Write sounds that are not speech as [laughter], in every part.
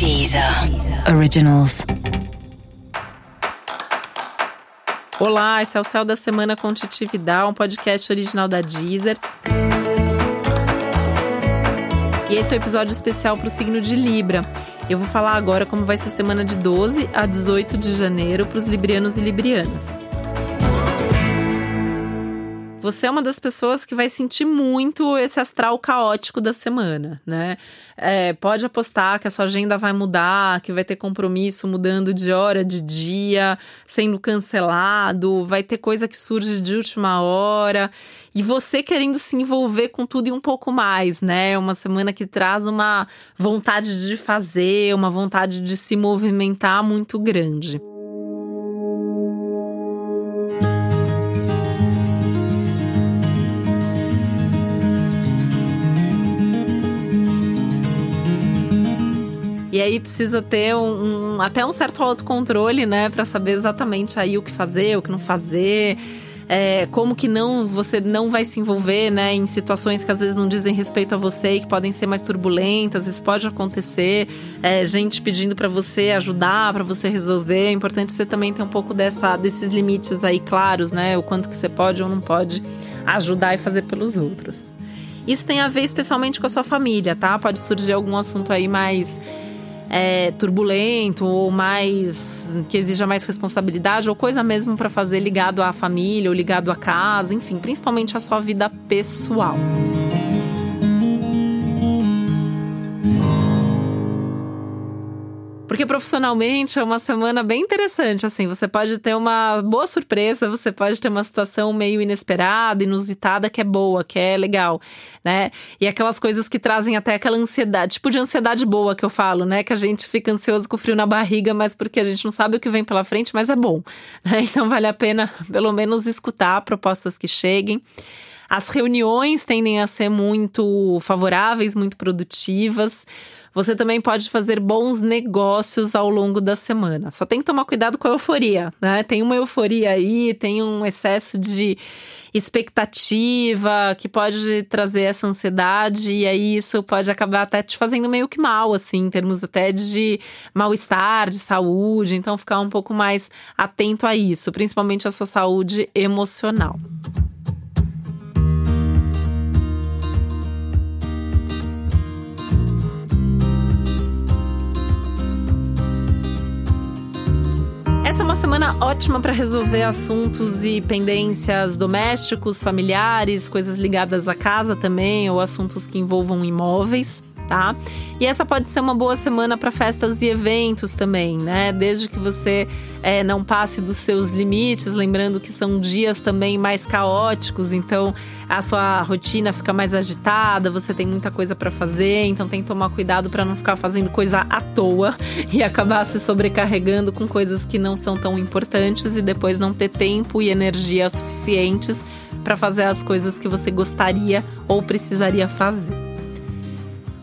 Deezer Originals. Olá, esse é o Céu da Semana com Titi Vidal, um podcast original da Deezer. E esse é o um episódio especial para o signo de Libra. Eu vou falar agora como vai ser a semana de 12 a 18 de janeiro para os librianos e librianas. Você é uma das pessoas que vai sentir muito esse astral caótico da semana, né? É, pode apostar que a sua agenda vai mudar, que vai ter compromisso mudando de hora, de dia, sendo cancelado, vai ter coisa que surge de última hora. E você querendo se envolver com tudo e um pouco mais, né? É uma semana que traz uma vontade de fazer, uma vontade de se movimentar muito grande. E aí precisa ter um, um até um certo autocontrole, né, para saber exatamente aí o que fazer, o que não fazer. É, como que não você não vai se envolver né, em situações que às vezes não dizem respeito a você e que podem ser mais turbulentas. Isso pode acontecer. É, gente pedindo para você ajudar, para você resolver. É importante você também ter um pouco dessa, desses limites aí claros, né? O quanto que você pode ou não pode ajudar e fazer pelos outros. Isso tem a ver especialmente com a sua família, tá? Pode surgir algum assunto aí mais é, turbulento ou mais que exija mais responsabilidade ou coisa mesmo para fazer ligado à família ou ligado à casa, enfim, principalmente a sua vida pessoal. Profissionalmente é uma semana bem interessante, assim, você pode ter uma boa surpresa, você pode ter uma situação meio inesperada, inusitada, que é boa, que é legal, né? E aquelas coisas que trazem até aquela ansiedade, tipo de ansiedade boa que eu falo, né? Que a gente fica ansioso com frio na barriga, mas porque a gente não sabe o que vem pela frente, mas é bom, né? [laughs] Então vale a pena, pelo menos, escutar propostas que cheguem. As reuniões tendem a ser muito favoráveis, muito produtivas. Você também pode fazer bons negócios ao longo da semana. Só tem que tomar cuidado com a euforia, né? Tem uma euforia aí, tem um excesso de expectativa que pode trazer essa ansiedade e aí isso pode acabar até te fazendo meio que mal, assim, em termos até de mal-estar, de saúde. Então, ficar um pouco mais atento a isso, principalmente a sua saúde emocional. Essa é uma semana ótima para resolver assuntos e pendências domésticos, familiares, coisas ligadas à casa também, ou assuntos que envolvam imóveis tá? E essa pode ser uma boa semana para festas e eventos também, né? Desde que você é, não passe dos seus limites, lembrando que são dias também mais caóticos, então a sua rotina fica mais agitada, você tem muita coisa para fazer, então tem que tomar cuidado para não ficar fazendo coisa à toa [laughs] e acabar se sobrecarregando com coisas que não são tão importantes e depois não ter tempo e energia suficientes para fazer as coisas que você gostaria ou precisaria fazer.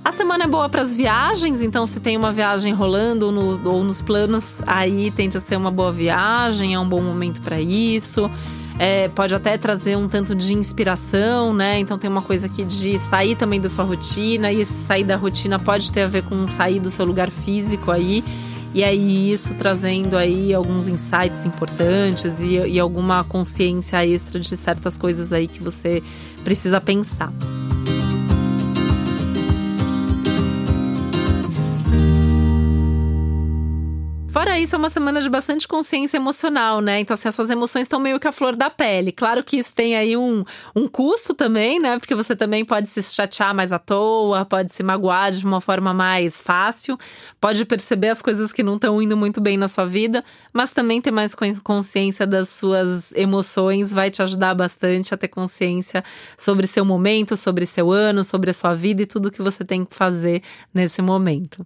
A semana é boa para as viagens, então se tem uma viagem rolando ou, no, ou nos planos, aí tende a ser uma boa viagem, é um bom momento para isso. É, pode até trazer um tanto de inspiração, né? Então tem uma coisa aqui de sair também da sua rotina, e esse sair da rotina pode ter a ver com sair do seu lugar físico aí. E aí isso trazendo aí alguns insights importantes e, e alguma consciência extra de certas coisas aí que você precisa pensar. Fora isso, é uma semana de bastante consciência emocional, né? Então, assim, as suas emoções estão meio que a flor da pele. Claro que isso tem aí um, um custo também, né? Porque você também pode se chatear mais à toa, pode se magoar de uma forma mais fácil, pode perceber as coisas que não estão indo muito bem na sua vida, mas também ter mais consciência das suas emoções vai te ajudar bastante a ter consciência sobre seu momento, sobre seu ano, sobre a sua vida e tudo que você tem que fazer nesse momento.